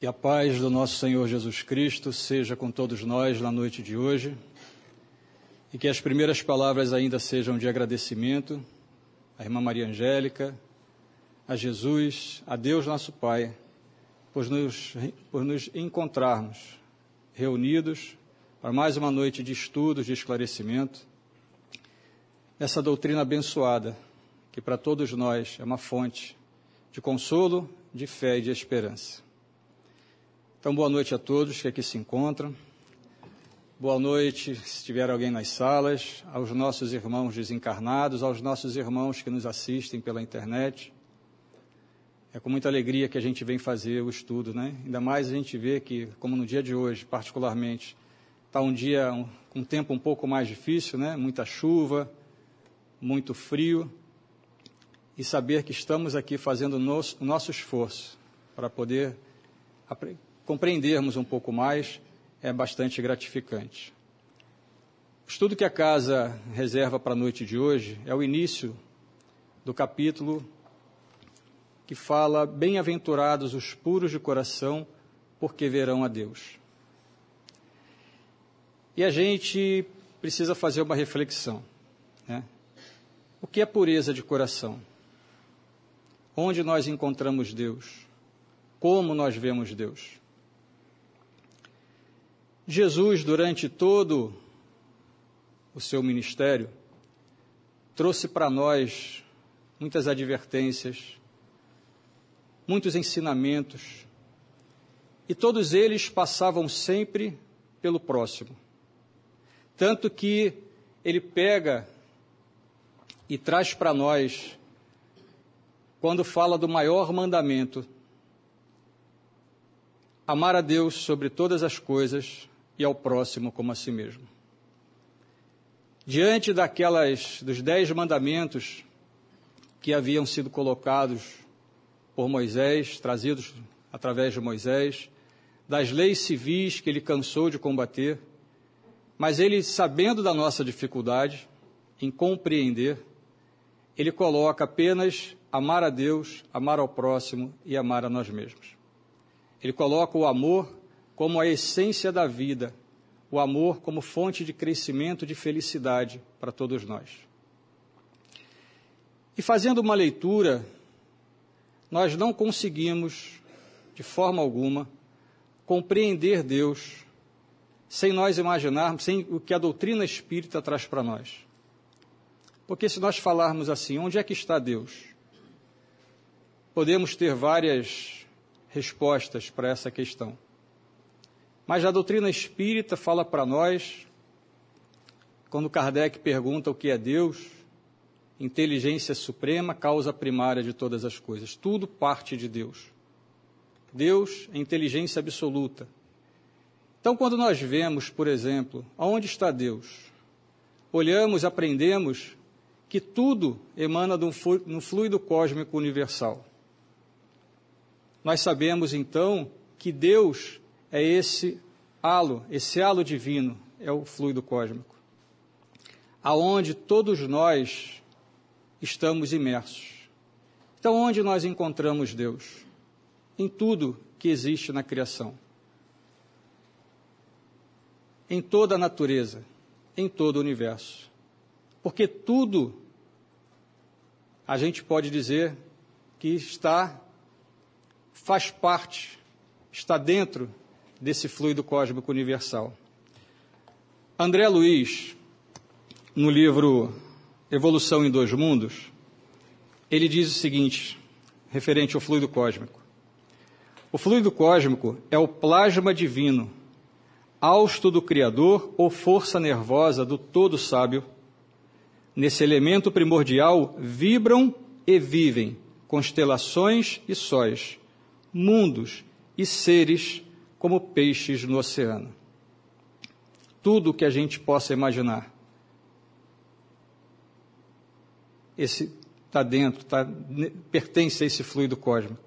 Que a paz do nosso Senhor Jesus Cristo seja com todos nós na noite de hoje e que as primeiras palavras ainda sejam de agradecimento à irmã Maria Angélica, a Jesus, a Deus nosso Pai, por nos, por nos encontrarmos reunidos para mais uma noite de estudos, de esclarecimento, essa doutrina abençoada, que para todos nós é uma fonte de consolo, de fé e de esperança. Então, boa noite a todos que aqui se encontram. Boa noite, se tiver alguém nas salas, aos nossos irmãos desencarnados, aos nossos irmãos que nos assistem pela internet. É com muita alegria que a gente vem fazer o estudo, né? Ainda mais a gente vê que, como no dia de hoje, particularmente, está um dia um, com um tempo um pouco mais difícil, né? Muita chuva, muito frio. E saber que estamos aqui fazendo o nosso, nosso esforço para poder compreendermos um pouco mais é bastante gratificante. O estudo que a casa reserva para a noite de hoje é o início do capítulo que fala: Bem-aventurados os puros de coração, porque verão a Deus. E a gente precisa fazer uma reflexão. Né? O que é pureza de coração? Onde nós encontramos Deus? Como nós vemos Deus? Jesus, durante todo o seu ministério, trouxe para nós muitas advertências, muitos ensinamentos, e todos eles passavam sempre pelo próximo. Tanto que ele pega e traz para nós, quando fala do maior mandamento, amar a Deus sobre todas as coisas e ao próximo como a si mesmo. Diante daquelas dos dez mandamentos que haviam sido colocados por Moisés, trazidos através de Moisés, das leis civis que ele cansou de combater, mas ele, sabendo da nossa dificuldade em compreender, ele coloca apenas amar a Deus, amar ao próximo e amar a nós mesmos. Ele coloca o amor como a essência da vida, o amor como fonte de crescimento, de felicidade para todos nós. E fazendo uma leitura, nós não conseguimos, de forma alguma, compreender Deus sem nós imaginarmos, sem o que a doutrina espírita traz para nós. Porque se nós falarmos assim, onde é que está Deus? Podemos ter várias respostas para essa questão. Mas a doutrina espírita fala para nós, quando Kardec pergunta o que é Deus, inteligência suprema, causa primária de todas as coisas. Tudo parte de Deus. Deus é inteligência absoluta. Então, quando nós vemos, por exemplo, aonde está Deus, olhamos, aprendemos que tudo emana de um fluido cósmico universal. Nós sabemos então que Deus é esse halo, esse halo divino, é o fluido cósmico, aonde todos nós estamos imersos. Então, onde nós encontramos Deus? Em tudo que existe na criação. Em toda a natureza, em todo o universo. Porque tudo, a gente pode dizer que está, faz parte, está dentro desse fluido cósmico universal. André Luiz, no livro Evolução em Dois Mundos, ele diz o seguinte, referente ao fluido cósmico: O fluido cósmico é o plasma divino, hausto do Criador ou força nervosa do Todo Sábio. Nesse elemento primordial vibram e vivem constelações e sóis, mundos e seres como peixes no oceano. Tudo o que a gente possa imaginar. Esse está dentro, tá, pertence a esse fluido cósmico.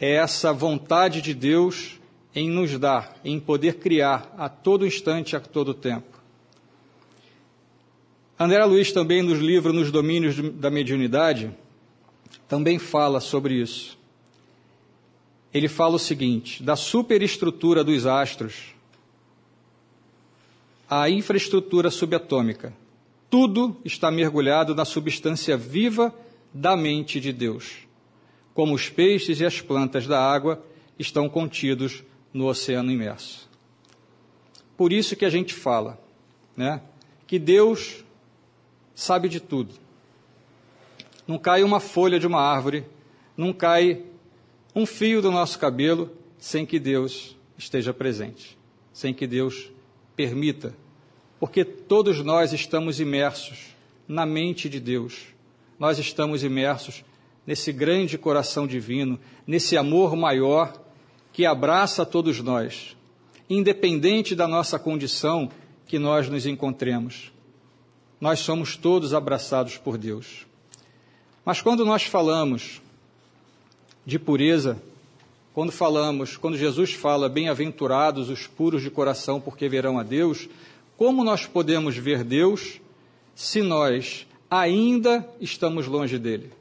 É essa vontade de Deus em nos dar, em poder criar a todo instante, a todo tempo. André Luiz também nos livros Nos Domínios da Mediunidade também fala sobre isso ele fala o seguinte: da superestrutura dos astros à infraestrutura subatômica, tudo está mergulhado na substância viva da mente de Deus, como os peixes e as plantas da água estão contidos no oceano imerso. Por isso que a gente fala, né, que Deus sabe de tudo. Não cai uma folha de uma árvore, não cai um fio do nosso cabelo sem que Deus esteja presente, sem que Deus permita, porque todos nós estamos imersos na mente de Deus. Nós estamos imersos nesse grande coração divino, nesse amor maior que abraça todos nós, independente da nossa condição que nós nos encontremos. Nós somos todos abraçados por Deus. Mas quando nós falamos de pureza, quando falamos, quando Jesus fala, bem-aventurados os puros de coração, porque verão a Deus, como nós podemos ver Deus se nós ainda estamos longe dele?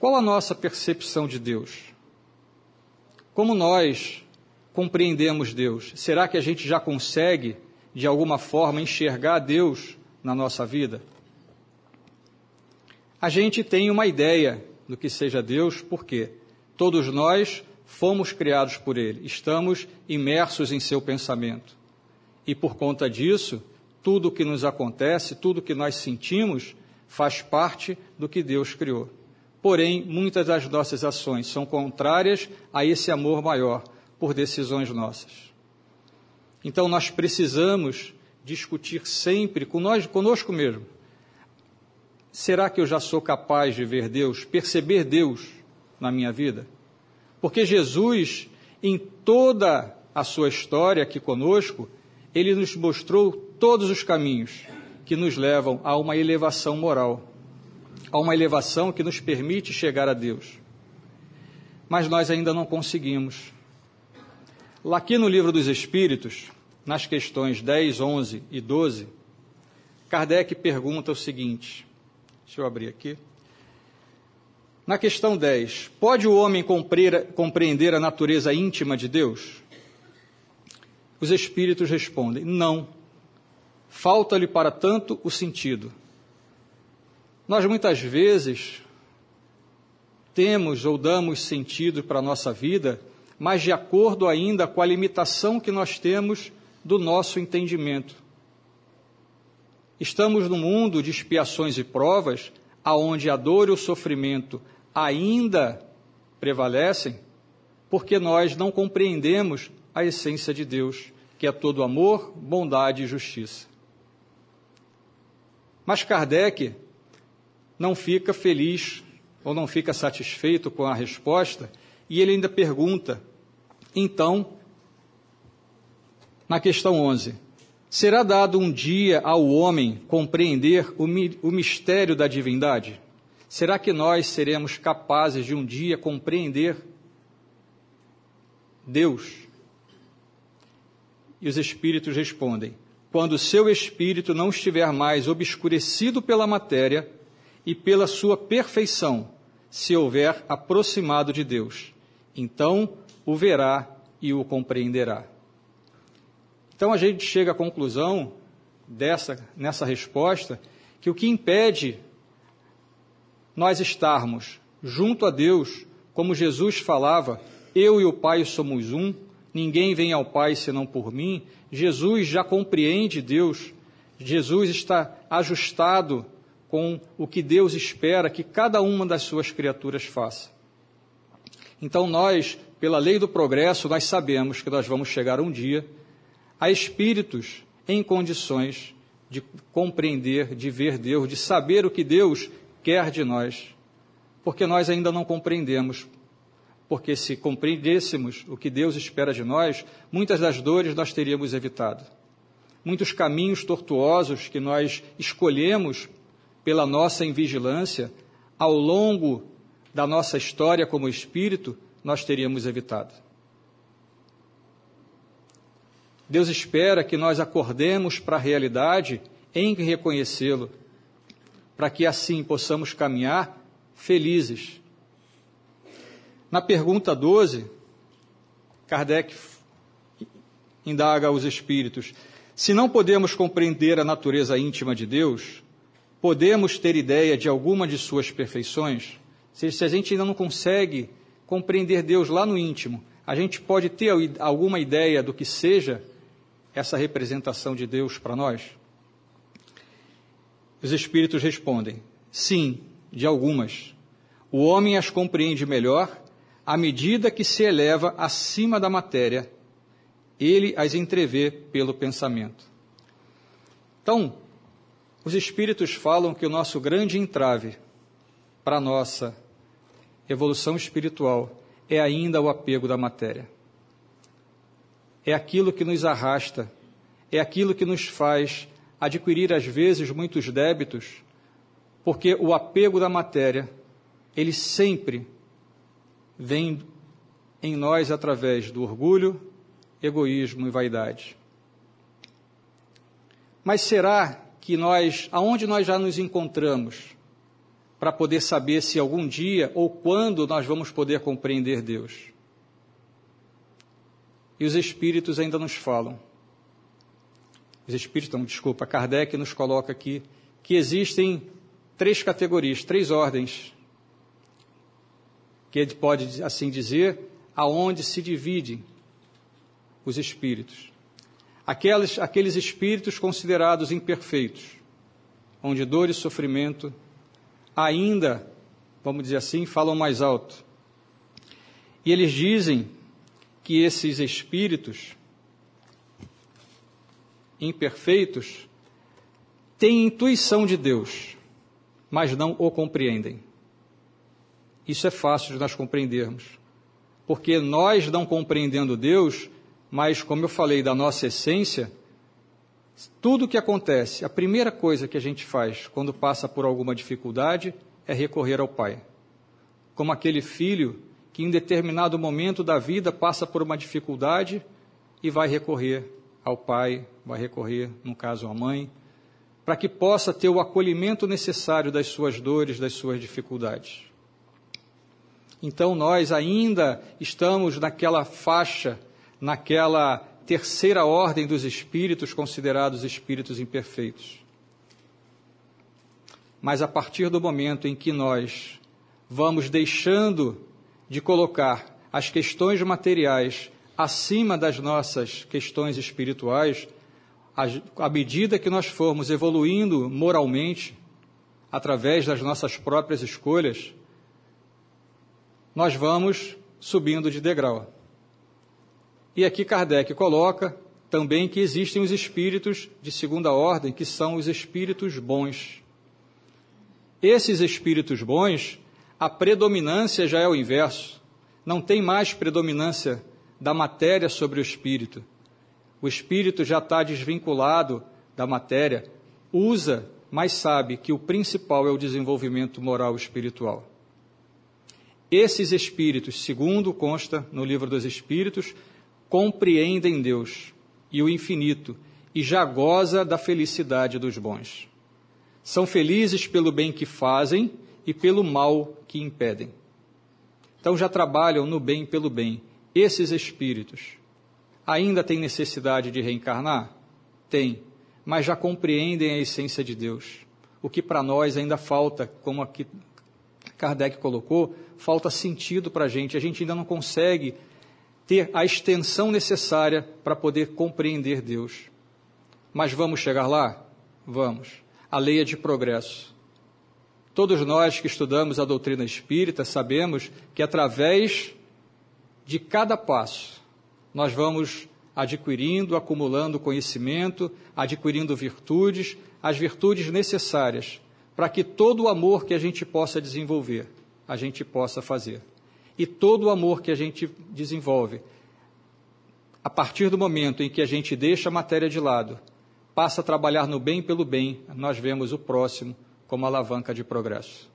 Qual a nossa percepção de Deus? Como nós compreendemos Deus? Será que a gente já consegue, de alguma forma, enxergar Deus na nossa vida? A gente tem uma ideia do que seja Deus, porque todos nós fomos criados por Ele, estamos imersos em seu pensamento. E por conta disso, tudo o que nos acontece, tudo o que nós sentimos, faz parte do que Deus criou. Porém, muitas das nossas ações são contrárias a esse amor maior, por decisões nossas. Então nós precisamos discutir sempre conosco mesmo. Será que eu já sou capaz de ver Deus, perceber Deus na minha vida? Porque Jesus, em toda a sua história aqui conosco, ele nos mostrou todos os caminhos que nos levam a uma elevação moral, a uma elevação que nos permite chegar a Deus. Mas nós ainda não conseguimos. Lá aqui no Livro dos Espíritos, nas questões 10, 11 e 12, Kardec pergunta o seguinte: deixa eu abrir aqui. Na questão 10, pode o homem compreender a natureza íntima de Deus? Os espíritos respondem: não. Falta-lhe para tanto o sentido. Nós muitas vezes temos ou damos sentido para a nossa vida mas de acordo ainda com a limitação que nós temos do nosso entendimento. Estamos num mundo de expiações e provas, aonde a dor e o sofrimento ainda prevalecem, porque nós não compreendemos a essência de Deus, que é todo amor, bondade e justiça. Mas Kardec não fica feliz ou não fica satisfeito com a resposta e ele ainda pergunta então, na questão 11, será dado um dia ao homem compreender o, mi o mistério da divindade? Será que nós seremos capazes de um dia compreender Deus? E os espíritos respondem: quando seu espírito não estiver mais obscurecido pela matéria e pela sua perfeição, se houver aproximado de Deus. Então o verá e o compreenderá. Então a gente chega à conclusão dessa nessa resposta que o que impede nós estarmos junto a Deus, como Jesus falava, eu e o Pai somos um, ninguém vem ao Pai senão por mim. Jesus já compreende Deus, Jesus está ajustado com o que Deus espera que cada uma das suas criaturas faça. Então nós pela lei do progresso, nós sabemos que nós vamos chegar um dia a espíritos em condições de compreender, de ver Deus, de saber o que Deus quer de nós, porque nós ainda não compreendemos. Porque se compreendêssemos o que Deus espera de nós, muitas das dores nós teríamos evitado. Muitos caminhos tortuosos que nós escolhemos pela nossa invigilância ao longo da nossa história como espírito, nós teríamos evitado. Deus espera que nós acordemos para a realidade em reconhecê-lo, para que assim possamos caminhar felizes. Na pergunta 12, Kardec indaga aos espíritos: se não podemos compreender a natureza íntima de Deus, podemos ter ideia de alguma de suas perfeições? Se a gente ainda não consegue compreender Deus lá no íntimo, a gente pode ter alguma ideia do que seja essa representação de Deus para nós? Os espíritos respondem: sim, de algumas. O homem as compreende melhor à medida que se eleva acima da matéria, ele as entrevê pelo pensamento. Então, os espíritos falam que o nosso grande entrave para a nossa evolução espiritual é ainda o apego da matéria. É aquilo que nos arrasta, é aquilo que nos faz adquirir às vezes muitos débitos, porque o apego da matéria, ele sempre vem em nós através do orgulho, egoísmo e vaidade. Mas será que nós, aonde nós já nos encontramos, para poder saber se algum dia ou quando nós vamos poder compreender Deus? E os Espíritos ainda nos falam. Os Espíritos, não, desculpa, Kardec nos coloca aqui que existem três categorias, três ordens que ele pode assim dizer, aonde se dividem os espíritos. Aqueles, aqueles espíritos considerados imperfeitos, onde dor e sofrimento ainda, vamos dizer assim, falam mais alto. E eles dizem que esses espíritos imperfeitos têm intuição de Deus, mas não o compreendem. Isso é fácil de nós compreendermos. Porque nós, não compreendendo Deus, mas como eu falei da nossa essência, tudo o que acontece, a primeira coisa que a gente faz quando passa por alguma dificuldade é recorrer ao Pai. Como aquele filho que em determinado momento da vida passa por uma dificuldade e vai recorrer ao pai, vai recorrer, no caso, à mãe, para que possa ter o acolhimento necessário das suas dores, das suas dificuldades. Então nós ainda estamos naquela faixa, naquela terceira ordem dos espíritos considerados espíritos imperfeitos. Mas a partir do momento em que nós vamos deixando de colocar as questões materiais acima das nossas questões espirituais, à medida que nós formos evoluindo moralmente, através das nossas próprias escolhas, nós vamos subindo de degrau. E aqui Kardec coloca também que existem os espíritos de segunda ordem, que são os espíritos bons. Esses espíritos bons, a predominância já é o inverso. Não tem mais predominância da matéria sobre o espírito. O espírito já está desvinculado da matéria, usa, mas sabe que o principal é o desenvolvimento moral espiritual. Esses espíritos, segundo consta no livro dos Espíritos, compreendem Deus e o infinito e já goza da felicidade dos bons. São felizes pelo bem que fazem e pelo mal que impedem. Então já trabalham no bem pelo bem. Esses espíritos ainda têm necessidade de reencarnar? Tem, mas já compreendem a essência de Deus. O que para nós ainda falta, como aqui Kardec colocou, falta sentido para a gente. A gente ainda não consegue ter a extensão necessária para poder compreender Deus. Mas vamos chegar lá? Vamos. A lei é de progresso. Todos nós que estudamos a doutrina espírita sabemos que através de cada passo nós vamos adquirindo, acumulando conhecimento, adquirindo virtudes, as virtudes necessárias para que todo o amor que a gente possa desenvolver, a gente possa fazer. E todo o amor que a gente desenvolve, a partir do momento em que a gente deixa a matéria de lado, passa a trabalhar no bem pelo bem, nós vemos o próximo como alavanca de progresso.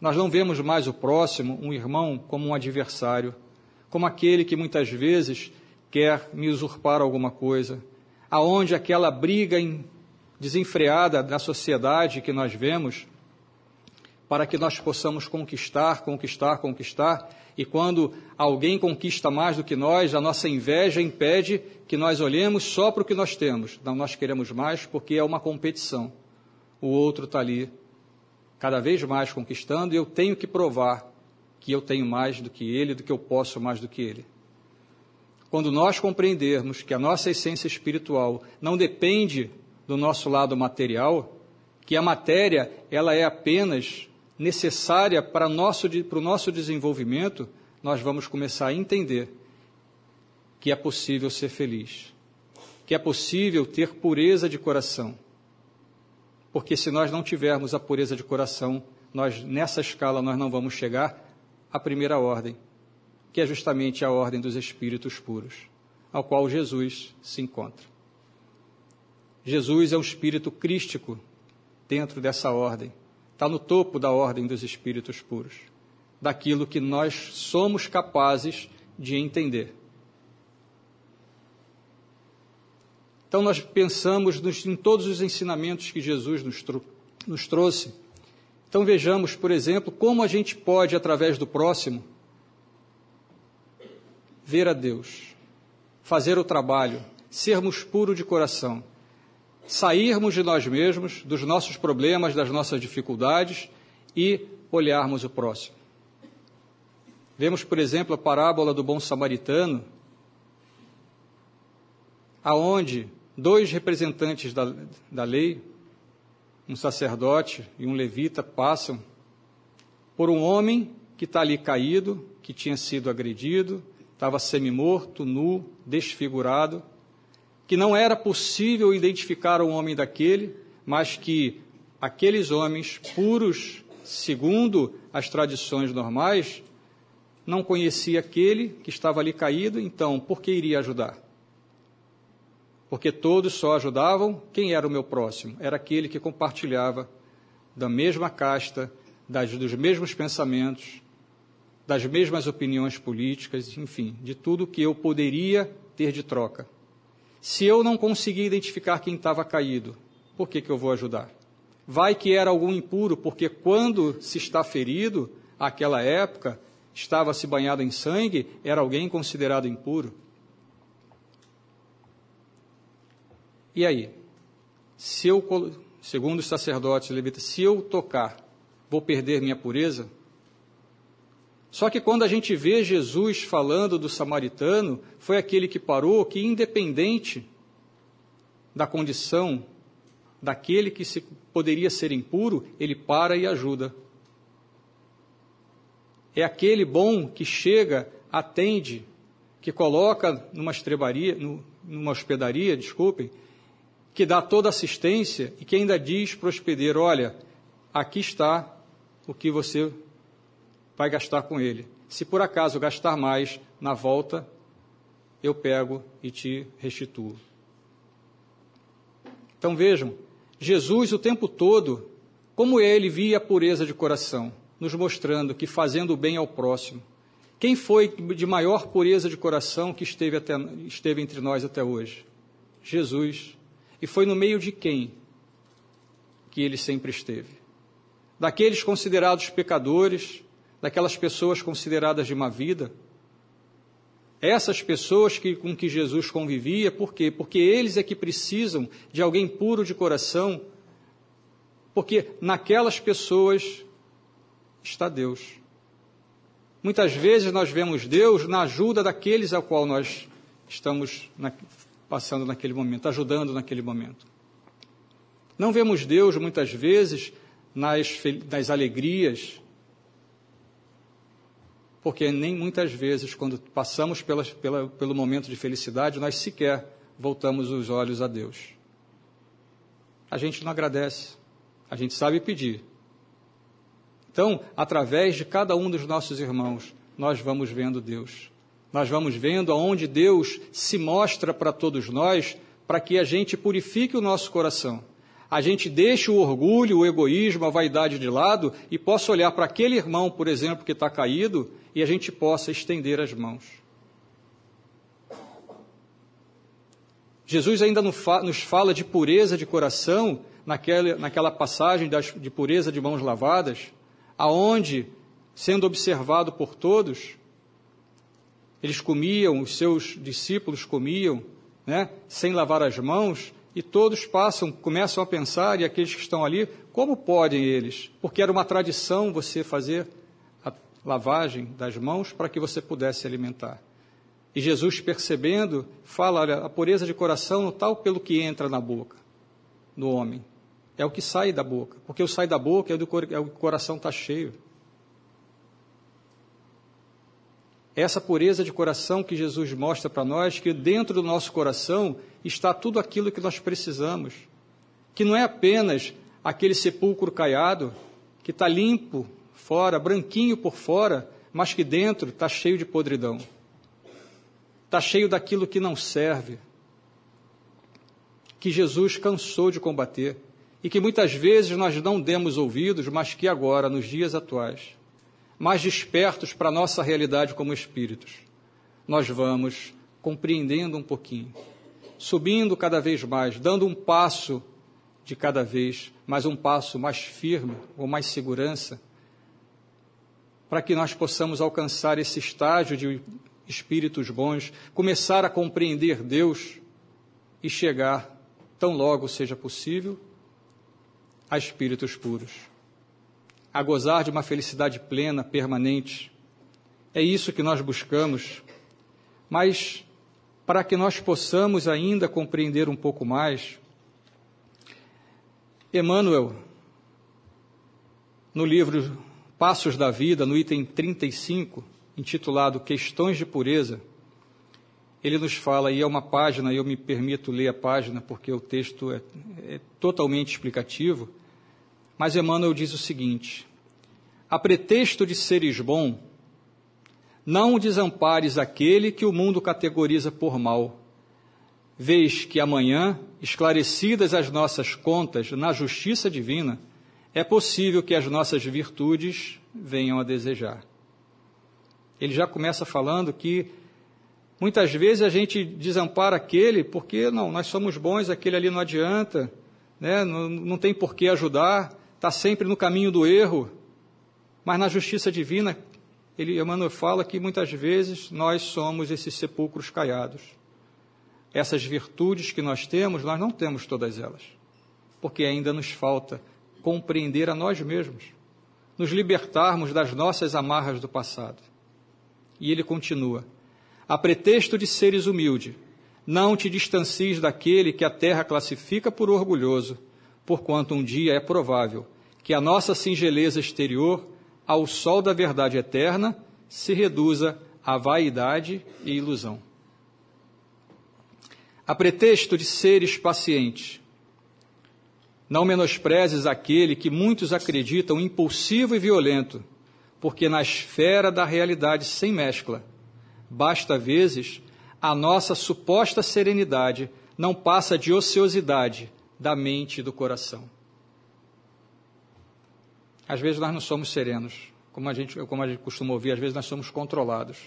Nós não vemos mais o próximo, um irmão, como um adversário, como aquele que muitas vezes quer me usurpar alguma coisa, aonde aquela briga desenfreada da sociedade que nós vemos para que nós possamos conquistar, conquistar, conquistar. E quando alguém conquista mais do que nós, a nossa inveja impede que nós olhemos só para o que nós temos. Não, nós queremos mais porque é uma competição. O outro está ali, cada vez mais conquistando, e eu tenho que provar que eu tenho mais do que ele, do que eu posso mais do que ele. Quando nós compreendermos que a nossa essência espiritual não depende do nosso lado material, que a matéria ela é apenas necessária para, nosso, para o nosso desenvolvimento, nós vamos começar a entender que é possível ser feliz, que é possível ter pureza de coração. Porque se nós não tivermos a pureza de coração, nós nessa escala nós não vamos chegar à primeira ordem, que é justamente a ordem dos espíritos puros, ao qual Jesus se encontra. Jesus é um espírito crístico dentro dessa ordem está no topo da ordem dos espíritos puros, daquilo que nós somos capazes de entender. Então, nós pensamos nos, em todos os ensinamentos que Jesus nos, nos trouxe. Então, vejamos, por exemplo, como a gente pode, através do próximo, ver a Deus, fazer o trabalho, sermos puros de coração sairmos de nós mesmos, dos nossos problemas, das nossas dificuldades e olharmos o próximo. Vemos, por exemplo, a parábola do bom samaritano, aonde dois representantes da, da lei, um sacerdote e um levita, passam por um homem que está ali caído, que tinha sido agredido, estava semi-morto, nu, desfigurado que não era possível identificar um homem daquele, mas que aqueles homens puros, segundo as tradições normais, não conhecia aquele que estava ali caído, então por que iria ajudar? Porque todos só ajudavam quem era o meu próximo, era aquele que compartilhava da mesma casta, das, dos mesmos pensamentos, das mesmas opiniões políticas, enfim, de tudo que eu poderia ter de troca. Se eu não conseguir identificar quem estava caído, por que, que eu vou ajudar? Vai que era algum impuro, porque quando se está ferido, aquela época, estava se banhado em sangue, era alguém considerado impuro. E aí? Se eu, segundo os sacerdotes levitas, se eu tocar, vou perder minha pureza? Só que quando a gente vê Jesus falando do samaritano, foi aquele que parou, que independente da condição daquele que se, poderia ser impuro, ele para e ajuda. É aquele bom que chega, atende, que coloca numa estrebaria, numa hospedaria, desculpem, que dá toda assistência e que ainda diz para o hospedeiro: olha, aqui está o que você vai gastar com ele. Se por acaso gastar mais, na volta, eu pego e te restituo. Então vejam, Jesus o tempo todo, como ele via a pureza de coração, nos mostrando que fazendo o bem ao próximo. Quem foi de maior pureza de coração que esteve, até, esteve entre nós até hoje? Jesus. E foi no meio de quem que ele sempre esteve? Daqueles considerados pecadores, daquelas pessoas consideradas de má vida. Essas pessoas que, com que Jesus convivia, por quê? Porque eles é que precisam de alguém puro de coração, porque naquelas pessoas está Deus. Muitas vezes nós vemos Deus na ajuda daqueles ao qual nós estamos passando naquele momento, ajudando naquele momento. Não vemos Deus muitas vezes nas, nas alegrias, porque nem muitas vezes, quando passamos pela, pela, pelo momento de felicidade, nós sequer voltamos os olhos a Deus. A gente não agradece, a gente sabe pedir. Então, através de cada um dos nossos irmãos, nós vamos vendo Deus. Nós vamos vendo aonde Deus se mostra para todos nós, para que a gente purifique o nosso coração a gente deixe o orgulho, o egoísmo, a vaidade de lado e possa olhar para aquele irmão, por exemplo, que está caído e a gente possa estender as mãos. Jesus ainda nos fala de pureza de coração, naquela, naquela passagem das, de pureza de mãos lavadas, aonde, sendo observado por todos, eles comiam, os seus discípulos comiam, né, sem lavar as mãos, e todos passam, começam a pensar, e aqueles que estão ali, como podem eles? Porque era uma tradição você fazer a lavagem das mãos para que você pudesse alimentar. E Jesus, percebendo, fala: olha, a pureza de coração não tal pelo que entra na boca do homem, é o que sai da boca, porque o sai da boca é, é o que o coração está cheio. Essa pureza de coração que Jesus mostra para nós, que dentro do nosso coração está tudo aquilo que nós precisamos, que não é apenas aquele sepulcro caiado, que está limpo fora, branquinho por fora, mas que dentro está cheio de podridão, está cheio daquilo que não serve, que Jesus cansou de combater e que muitas vezes nós não demos ouvidos, mas que agora, nos dias atuais, mais despertos para a nossa realidade como espíritos, nós vamos compreendendo um pouquinho, subindo cada vez mais, dando um passo de cada vez, mas um passo mais firme, com mais segurança, para que nós possamos alcançar esse estágio de espíritos bons, começar a compreender Deus e chegar, tão logo seja possível, a espíritos puros a gozar de uma felicidade plena, permanente. É isso que nós buscamos. Mas, para que nós possamos ainda compreender um pouco mais, Emmanuel, no livro Passos da Vida, no item 35, intitulado Questões de Pureza, ele nos fala, e é uma página, eu me permito ler a página porque o texto é, é totalmente explicativo, mas Emmanuel diz o seguinte: a pretexto de seres bom, não desampares aquele que o mundo categoriza por mal. Vês que amanhã, esclarecidas as nossas contas na justiça divina, é possível que as nossas virtudes venham a desejar. Ele já começa falando que muitas vezes a gente desampara aquele porque não, nós somos bons, aquele ali não adianta, né? não, não tem por que ajudar, está sempre no caminho do erro. Mas na justiça divina, ele, Emmanuel fala que muitas vezes nós somos esses sepulcros caiados. Essas virtudes que nós temos, nós não temos todas elas, porque ainda nos falta compreender a nós mesmos, nos libertarmos das nossas amarras do passado. E ele continua: a pretexto de seres humilde, não te distancies daquele que a terra classifica por orgulhoso, porquanto um dia é provável que a nossa singeleza exterior ao sol da verdade eterna se reduza a vaidade e ilusão. A pretexto de seres pacientes, não menosprezes aquele que muitos acreditam impulsivo e violento, porque na esfera da realidade sem mescla, basta vezes a nossa suposta serenidade não passa de ociosidade da mente e do coração. Às vezes nós não somos serenos, como a gente, como a gente costuma ouvir, às vezes nós somos controlados.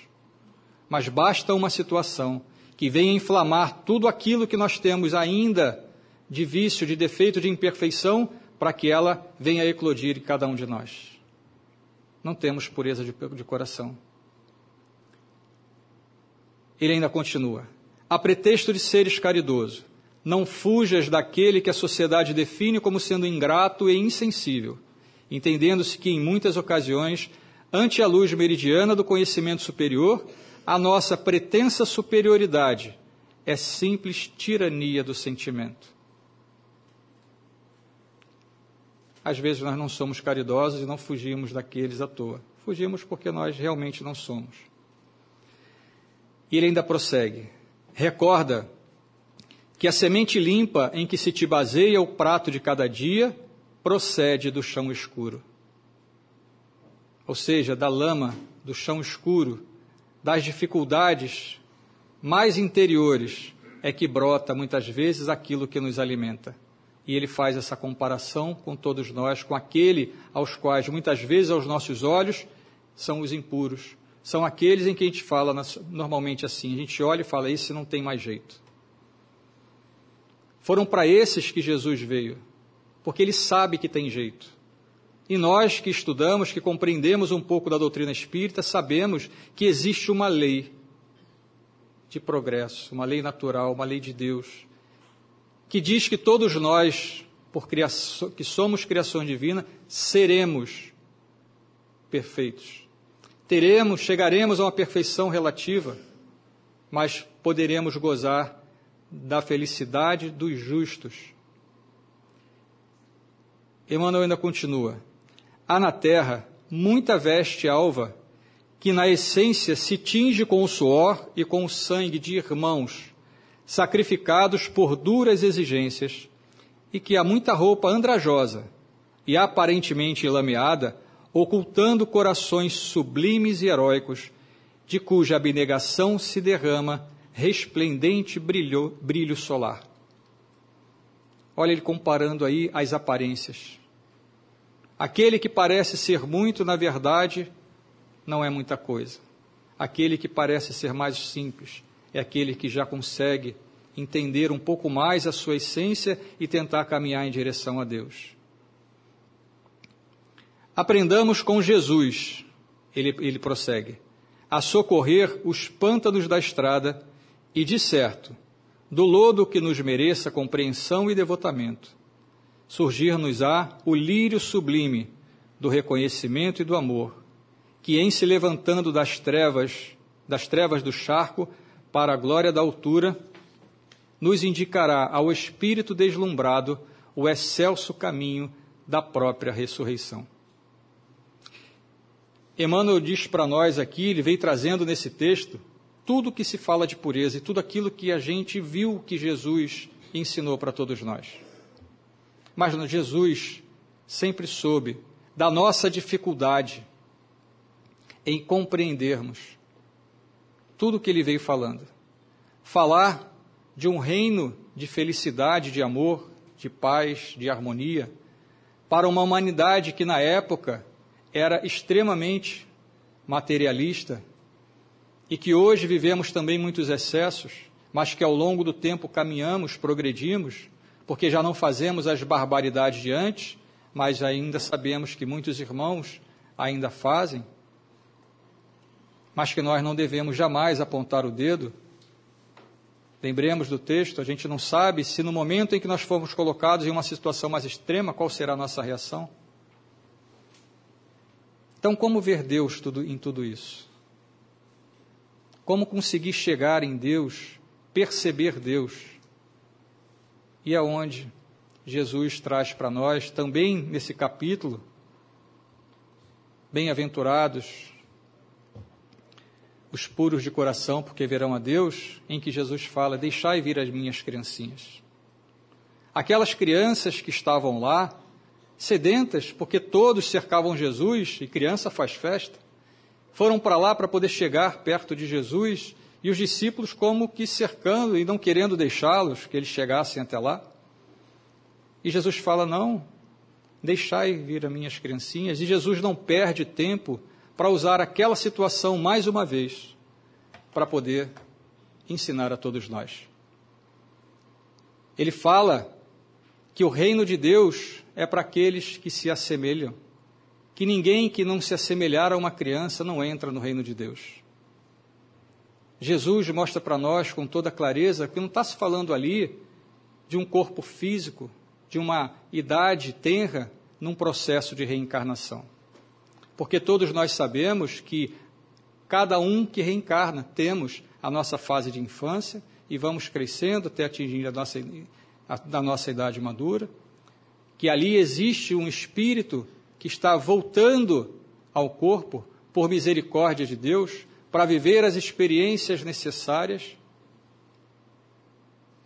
Mas basta uma situação que venha inflamar tudo aquilo que nós temos ainda de vício, de defeito, de imperfeição, para que ela venha eclodir em cada um de nós. Não temos pureza de, de coração. Ele ainda continua: a pretexto de seres caridoso, não fujas daquele que a sociedade define como sendo ingrato e insensível entendendo-se que, em muitas ocasiões, ante a luz meridiana do conhecimento superior, a nossa pretensa superioridade é simples tirania do sentimento. Às vezes nós não somos caridosos e não fugimos daqueles à toa. Fugimos porque nós realmente não somos. E ele ainda prossegue. Recorda que a semente limpa em que se te baseia o prato de cada dia procede do chão escuro. Ou seja, da lama, do chão escuro, das dificuldades mais interiores, é que brota muitas vezes aquilo que nos alimenta. E ele faz essa comparação com todos nós, com aquele aos quais muitas vezes aos nossos olhos são os impuros. São aqueles em que a gente fala normalmente assim, a gente olha e fala, esse não tem mais jeito. Foram para esses que Jesus veio porque ele sabe que tem jeito. E nós que estudamos, que compreendemos um pouco da doutrina espírita, sabemos que existe uma lei de progresso, uma lei natural, uma lei de Deus, que diz que todos nós, por criação, que somos criação divina, seremos perfeitos. Teremos, chegaremos a uma perfeição relativa, mas poderemos gozar da felicidade dos justos. Emmanuel ainda continua: há na terra muita veste alva que na essência se tinge com o suor e com o sangue de irmãos, sacrificados por duras exigências, e que há muita roupa andrajosa e aparentemente lameada, ocultando corações sublimes e heróicos, de cuja abnegação se derrama resplendente brilho, brilho solar. Olha ele comparando aí as aparências. Aquele que parece ser muito, na verdade, não é muita coisa. Aquele que parece ser mais simples é aquele que já consegue entender um pouco mais a sua essência e tentar caminhar em direção a Deus. Aprendamos com Jesus, ele, ele prossegue, a socorrer os pântanos da estrada e, de certo, do lodo que nos mereça compreensão e devotamento surgir-nos-á o lírio sublime do reconhecimento e do amor, que em se levantando das trevas, das trevas do charco para a glória da altura, nos indicará ao espírito deslumbrado o excelso caminho da própria ressurreição. Emmanuel diz para nós aqui, ele veio trazendo nesse texto tudo que se fala de pureza e tudo aquilo que a gente viu que Jesus ensinou para todos nós. Mas Jesus sempre soube da nossa dificuldade em compreendermos tudo o que ele veio falando. Falar de um reino de felicidade, de amor, de paz, de harmonia, para uma humanidade que na época era extremamente materialista e que hoje vivemos também muitos excessos, mas que ao longo do tempo caminhamos, progredimos porque já não fazemos as barbaridades de antes, mas ainda sabemos que muitos irmãos ainda fazem, mas que nós não devemos jamais apontar o dedo. Lembremos do texto, a gente não sabe se no momento em que nós formos colocados em uma situação mais extrema, qual será a nossa reação. Então, como ver Deus tudo, em tudo isso? Como conseguir chegar em Deus, perceber Deus? e aonde Jesus traz para nós também nesse capítulo, bem-aventurados os puros de coração, porque verão a Deus, em que Jesus fala: Deixai vir as minhas criancinhas. Aquelas crianças que estavam lá, sedentas, porque todos cercavam Jesus e criança faz festa, foram para lá para poder chegar perto de Jesus e os discípulos como que cercando e não querendo deixá-los, que eles chegassem até lá. E Jesus fala: Não, deixai vir as minhas criancinhas. E Jesus não perde tempo para usar aquela situação mais uma vez, para poder ensinar a todos nós. Ele fala que o reino de Deus é para aqueles que se assemelham, que ninguém que não se assemelhar a uma criança não entra no reino de Deus. Jesus mostra para nós com toda clareza que não está se falando ali de um corpo físico, de uma idade tenra num processo de reencarnação. Porque todos nós sabemos que cada um que reencarna temos a nossa fase de infância e vamos crescendo até atingir a nossa, a, a nossa idade madura, que ali existe um espírito que está voltando ao corpo por misericórdia de Deus para viver as experiências necessárias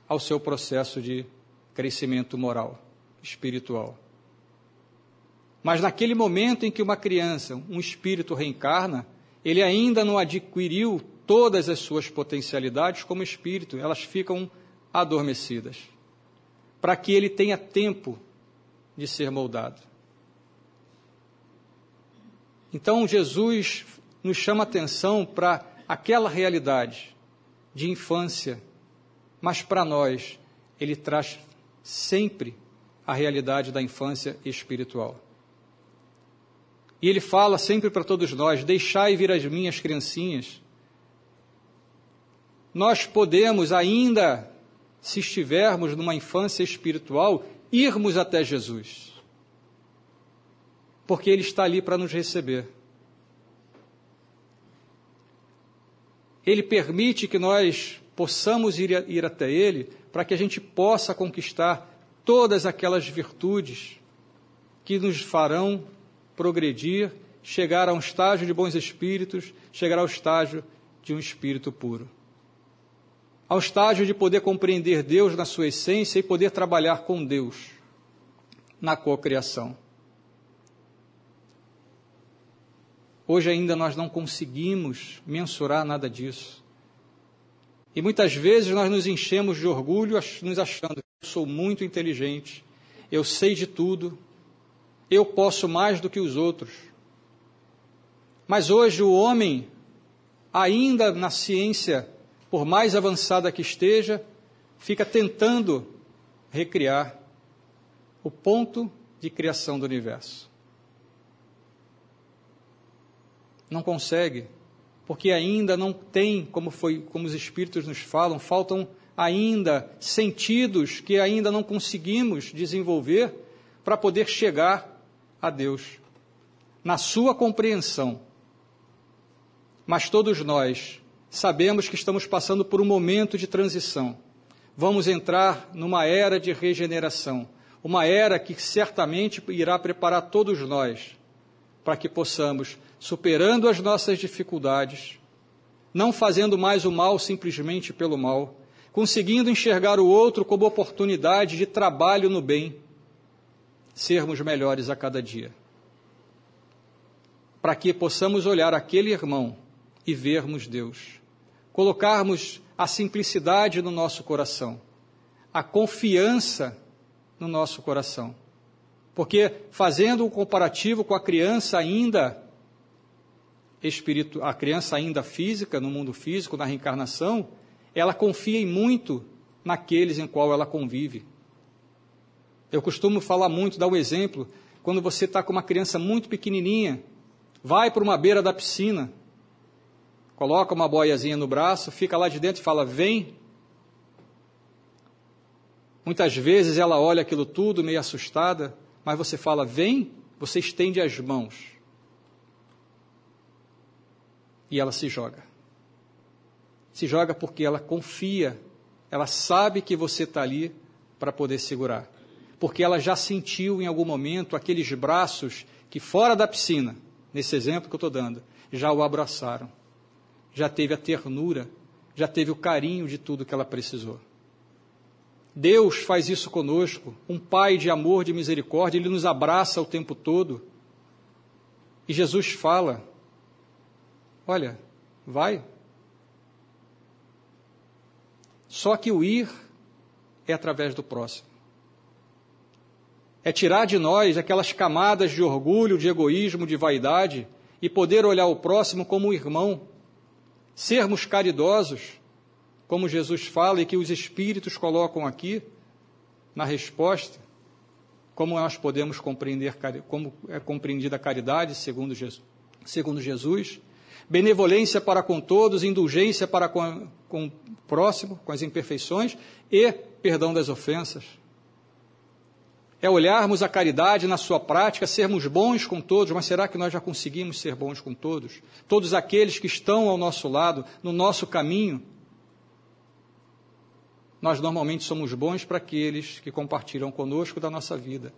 ao seu processo de crescimento moral, espiritual. Mas naquele momento em que uma criança, um espírito reencarna, ele ainda não adquiriu todas as suas potencialidades como espírito, elas ficam adormecidas, para que ele tenha tempo de ser moldado. Então Jesus nos chama atenção para aquela realidade de infância, mas para nós ele traz sempre a realidade da infância espiritual. E ele fala sempre para todos nós: deixai vir as minhas criancinhas. Nós podemos ainda, se estivermos numa infância espiritual, irmos até Jesus. Porque Ele está ali para nos receber. Ele permite que nós possamos ir, ir até Ele para que a gente possa conquistar todas aquelas virtudes que nos farão progredir, chegar a um estágio de bons espíritos, chegar ao estágio de um espírito puro. Ao estágio de poder compreender Deus na sua essência e poder trabalhar com Deus na cocriação. Hoje ainda nós não conseguimos mensurar nada disso. E muitas vezes nós nos enchemos de orgulho, nos achando que eu sou muito inteligente, eu sei de tudo, eu posso mais do que os outros. Mas hoje o homem, ainda na ciência, por mais avançada que esteja, fica tentando recriar o ponto de criação do universo. Não consegue, porque ainda não tem, como foi, como os espíritos nos falam, faltam ainda sentidos que ainda não conseguimos desenvolver para poder chegar a Deus na sua compreensão. Mas todos nós sabemos que estamos passando por um momento de transição. Vamos entrar numa era de regeneração, uma era que certamente irá preparar todos nós para que possamos superando as nossas dificuldades, não fazendo mais o mal simplesmente pelo mal, conseguindo enxergar o outro como oportunidade de trabalho no bem, sermos melhores a cada dia. Para que possamos olhar aquele irmão e vermos Deus, colocarmos a simplicidade no nosso coração, a confiança no nosso coração. Porque fazendo um comparativo com a criança ainda a criança ainda física, no mundo físico, na reencarnação, ela confia muito naqueles em qual ela convive. Eu costumo falar muito, dar um exemplo, quando você está com uma criança muito pequenininha, vai para uma beira da piscina, coloca uma boiazinha no braço, fica lá de dentro e fala: Vem. Muitas vezes ela olha aquilo tudo meio assustada, mas você fala: Vem, você estende as mãos e ela se joga. Se joga porque ela confia, ela sabe que você está ali para poder segurar. Porque ela já sentiu em algum momento aqueles braços que, fora da piscina, nesse exemplo que eu estou dando, já o abraçaram. Já teve a ternura, já teve o carinho de tudo que ela precisou. Deus faz isso conosco, um Pai de amor, de misericórdia, Ele nos abraça o tempo todo. E Jesus fala: Olha, vai. Só que o ir é através do próximo. É tirar de nós aquelas camadas de orgulho, de egoísmo, de vaidade e poder olhar o próximo como um irmão. Sermos caridosos, como Jesus fala e que os Espíritos colocam aqui na resposta. Como nós podemos compreender, como é compreendida a caridade, segundo Jesus. Segundo Jesus benevolência para com todos, indulgência para com, com o próximo, com as imperfeições e perdão das ofensas. É olharmos a caridade na sua prática, sermos bons com todos, mas será que nós já conseguimos ser bons com todos? Todos aqueles que estão ao nosso lado, no nosso caminho. Nós normalmente somos bons para aqueles que compartilham conosco da nossa vida.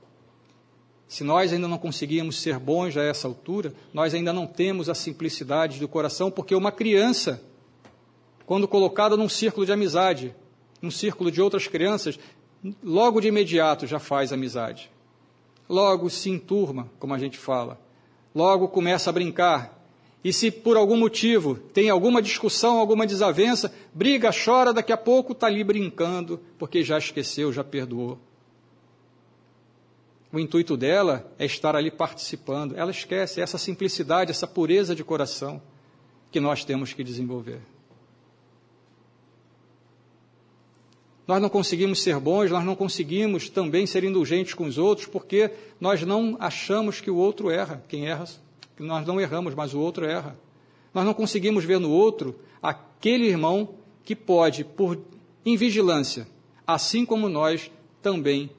Se nós ainda não conseguimos ser bons a essa altura, nós ainda não temos a simplicidade do coração, porque uma criança, quando colocada num círculo de amizade, num círculo de outras crianças, logo de imediato já faz amizade. Logo se enturma, como a gente fala. Logo começa a brincar. E se por algum motivo tem alguma discussão, alguma desavença, briga, chora, daqui a pouco está ali brincando, porque já esqueceu, já perdoou. O intuito dela é estar ali participando. Ela esquece essa simplicidade, essa pureza de coração que nós temos que desenvolver. Nós não conseguimos ser bons, nós não conseguimos também ser indulgentes com os outros, porque nós não achamos que o outro erra. Quem erra nós não erramos, mas o outro erra. Nós não conseguimos ver no outro aquele irmão que pode, por invigilância, assim como nós, também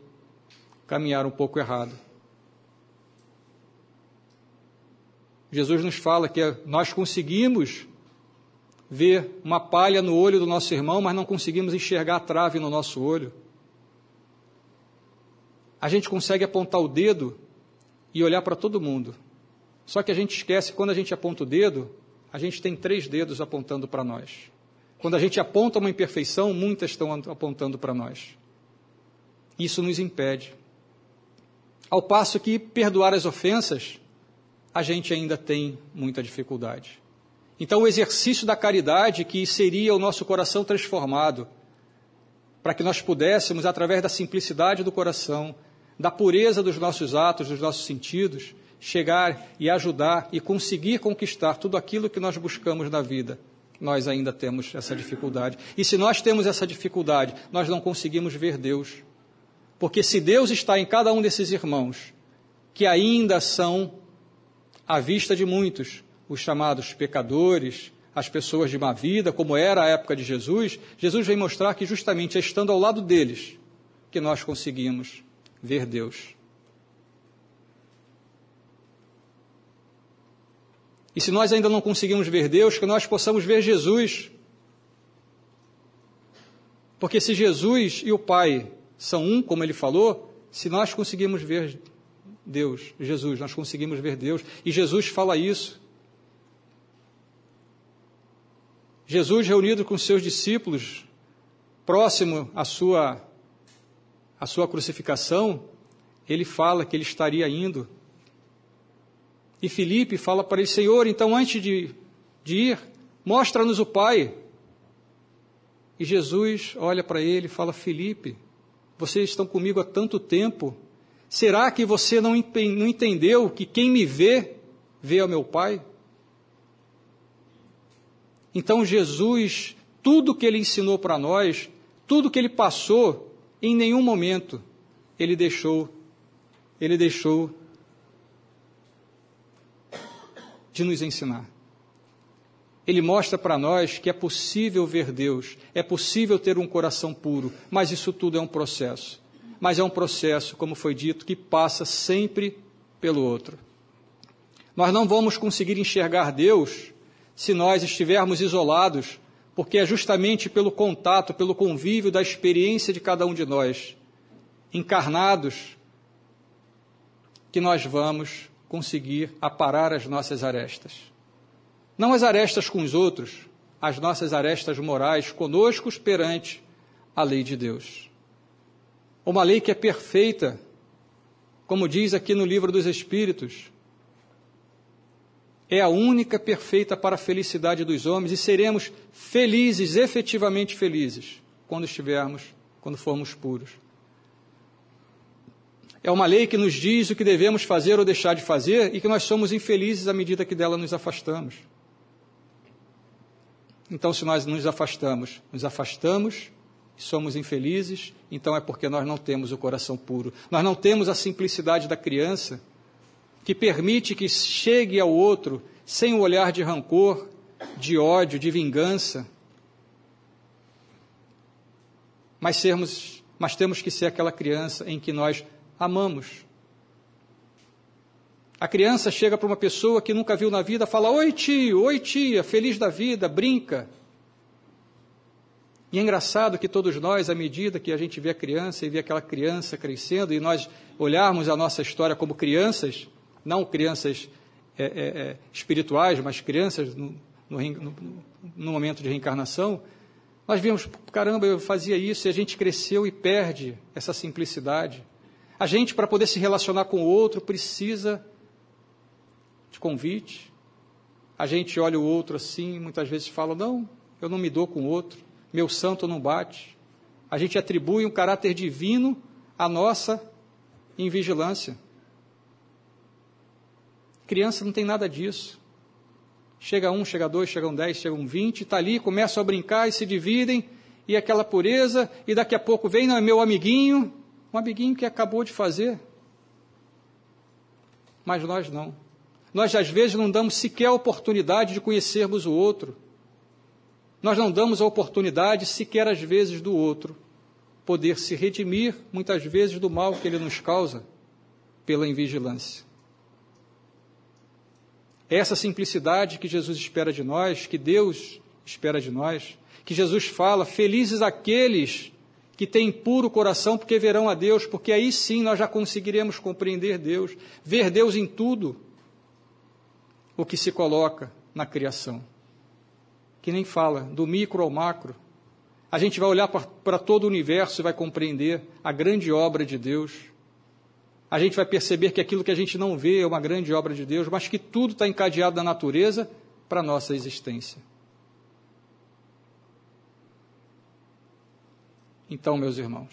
caminhar um pouco errado. Jesus nos fala que nós conseguimos ver uma palha no olho do nosso irmão, mas não conseguimos enxergar a trave no nosso olho. A gente consegue apontar o dedo e olhar para todo mundo. Só que a gente esquece que quando a gente aponta o dedo, a gente tem três dedos apontando para nós. Quando a gente aponta uma imperfeição, muitas estão apontando para nós. Isso nos impede. Ao passo que perdoar as ofensas, a gente ainda tem muita dificuldade. Então, o exercício da caridade, que seria o nosso coração transformado, para que nós pudéssemos, através da simplicidade do coração, da pureza dos nossos atos, dos nossos sentidos, chegar e ajudar e conseguir conquistar tudo aquilo que nós buscamos na vida. Nós ainda temos essa dificuldade. E se nós temos essa dificuldade, nós não conseguimos ver Deus. Porque se Deus está em cada um desses irmãos, que ainda são, à vista de muitos, os chamados pecadores, as pessoas de má vida, como era a época de Jesus, Jesus vem mostrar que justamente é estando ao lado deles que nós conseguimos ver Deus. E se nós ainda não conseguimos ver Deus, que nós possamos ver Jesus. Porque se Jesus e o Pai são um, como ele falou, se nós conseguimos ver Deus, Jesus, nós conseguimos ver Deus. E Jesus fala isso. Jesus, reunido com seus discípulos, próximo à sua a sua crucificação, ele fala que ele estaria indo. E Felipe fala para ele: Senhor, então antes de, de ir, mostra-nos o Pai. E Jesus olha para ele e fala: Felipe, vocês estão comigo há tanto tempo, será que você não, entendeu que quem me vê, vê ao meu Pai? Então Jesus, tudo que ele ensinou para nós, tudo que ele passou, em nenhum momento ele deixou ele deixou de nos ensinar. Ele mostra para nós que é possível ver Deus, é possível ter um coração puro, mas isso tudo é um processo. Mas é um processo, como foi dito, que passa sempre pelo outro. Nós não vamos conseguir enxergar Deus se nós estivermos isolados porque é justamente pelo contato, pelo convívio da experiência de cada um de nós, encarnados, que nós vamos conseguir aparar as nossas arestas. Não as arestas com os outros, as nossas arestas morais conosco perante a lei de Deus. Uma lei que é perfeita, como diz aqui no livro dos Espíritos, é a única perfeita para a felicidade dos homens e seremos felizes, efetivamente felizes, quando estivermos, quando formos puros. É uma lei que nos diz o que devemos fazer ou deixar de fazer e que nós somos infelizes à medida que dela nos afastamos. Então, se nós nos afastamos, nos afastamos e somos infelizes, então é porque nós não temos o coração puro. Nós não temos a simplicidade da criança que permite que chegue ao outro sem o olhar de rancor, de ódio, de vingança. Mas, sermos, mas temos que ser aquela criança em que nós amamos. A criança chega para uma pessoa que nunca viu na vida, fala: Oi, tio, oi, tia, feliz da vida, brinca. E é engraçado que todos nós, à medida que a gente vê a criança e vê aquela criança crescendo, e nós olharmos a nossa história como crianças, não crianças é, é, é, espirituais, mas crianças no, no, no, momento de reencarnação, nós vimos, caramba, eu fazia isso e a gente cresceu e perde essa simplicidade. A gente, para poder se relacionar com o outro, precisa de convite. A gente olha o outro assim, muitas vezes fala: não, eu não me dou com o outro, meu santo não bate. A gente atribui um caráter divino à nossa invigilância. Criança não tem nada disso. Chega um, chega dois, chegam dez, chegam vinte, está ali, começam a brincar e se dividem, e aquela pureza, e daqui a pouco vem, não, é meu amiguinho, um amiguinho que acabou de fazer. Mas nós não. Nós às vezes não damos sequer a oportunidade de conhecermos o outro. Nós não damos a oportunidade sequer às vezes do outro poder se redimir muitas vezes do mal que ele nos causa pela invigilância. Essa simplicidade que Jesus espera de nós, que Deus espera de nós, que Jesus fala: felizes aqueles que têm puro coração, porque verão a Deus, porque aí sim nós já conseguiremos compreender Deus, ver Deus em tudo o que se coloca na criação. Que nem fala do micro ao macro. A gente vai olhar para todo o universo e vai compreender a grande obra de Deus. A gente vai perceber que aquilo que a gente não vê é uma grande obra de Deus, mas que tudo está encadeado na natureza para a nossa existência. Então, meus irmãos,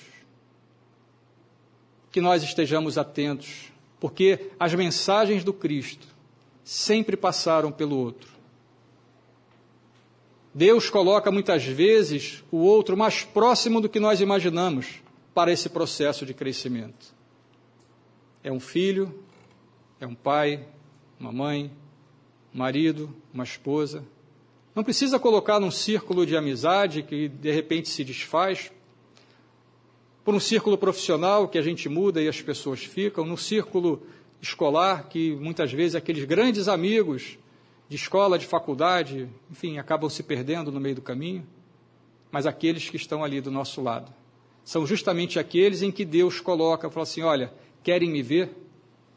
que nós estejamos atentos, porque as mensagens do Cristo sempre passaram pelo outro. Deus coloca muitas vezes o outro mais próximo do que nós imaginamos para esse processo de crescimento. É um filho, é um pai, uma mãe, um marido, uma esposa. Não precisa colocar num círculo de amizade que de repente se desfaz por um círculo profissional que a gente muda e as pessoas ficam, no círculo escolar, que muitas vezes aqueles grandes amigos de escola, de faculdade, enfim, acabam se perdendo no meio do caminho, mas aqueles que estão ali do nosso lado. São justamente aqueles em que Deus coloca, fala assim: olha, querem me ver?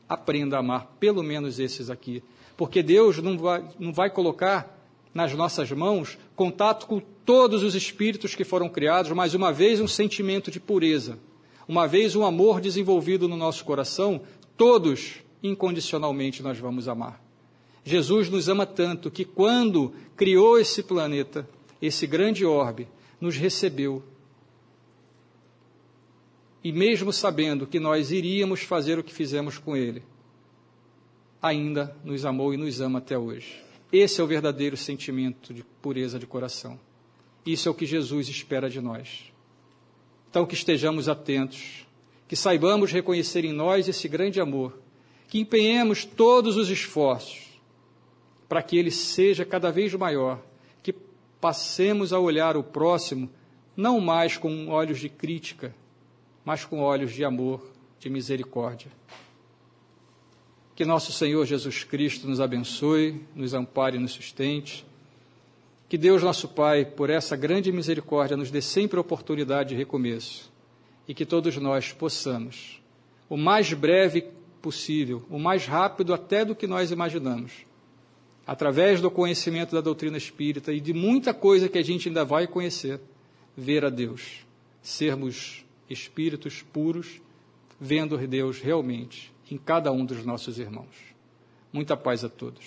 Aprenda a amar, pelo menos esses aqui. Porque Deus não vai, não vai colocar nas nossas mãos contato com todos os espíritos que foram criados, mais uma vez um sentimento de pureza, uma vez um amor desenvolvido no nosso coração, todos incondicionalmente nós vamos amar. Jesus nos ama tanto que quando criou esse planeta, esse grande orbe, nos recebeu. E mesmo sabendo que nós iríamos fazer o que fizemos com ele, ainda nos amou e nos ama até hoje. Esse é o verdadeiro sentimento de pureza de coração. Isso é o que Jesus espera de nós. Então, que estejamos atentos, que saibamos reconhecer em nós esse grande amor, que empenhemos todos os esforços para que ele seja cada vez maior, que passemos a olhar o próximo não mais com olhos de crítica, mas com olhos de amor, de misericórdia. Que nosso Senhor Jesus Cristo nos abençoe, nos ampare e nos sustente. Que Deus, nosso Pai, por essa grande misericórdia, nos dê sempre a oportunidade de recomeço. E que todos nós possamos, o mais breve possível, o mais rápido até do que nós imaginamos, através do conhecimento da doutrina espírita e de muita coisa que a gente ainda vai conhecer, ver a Deus, sermos espíritos puros, vendo Deus realmente em cada um dos nossos irmãos. Muita paz a todos.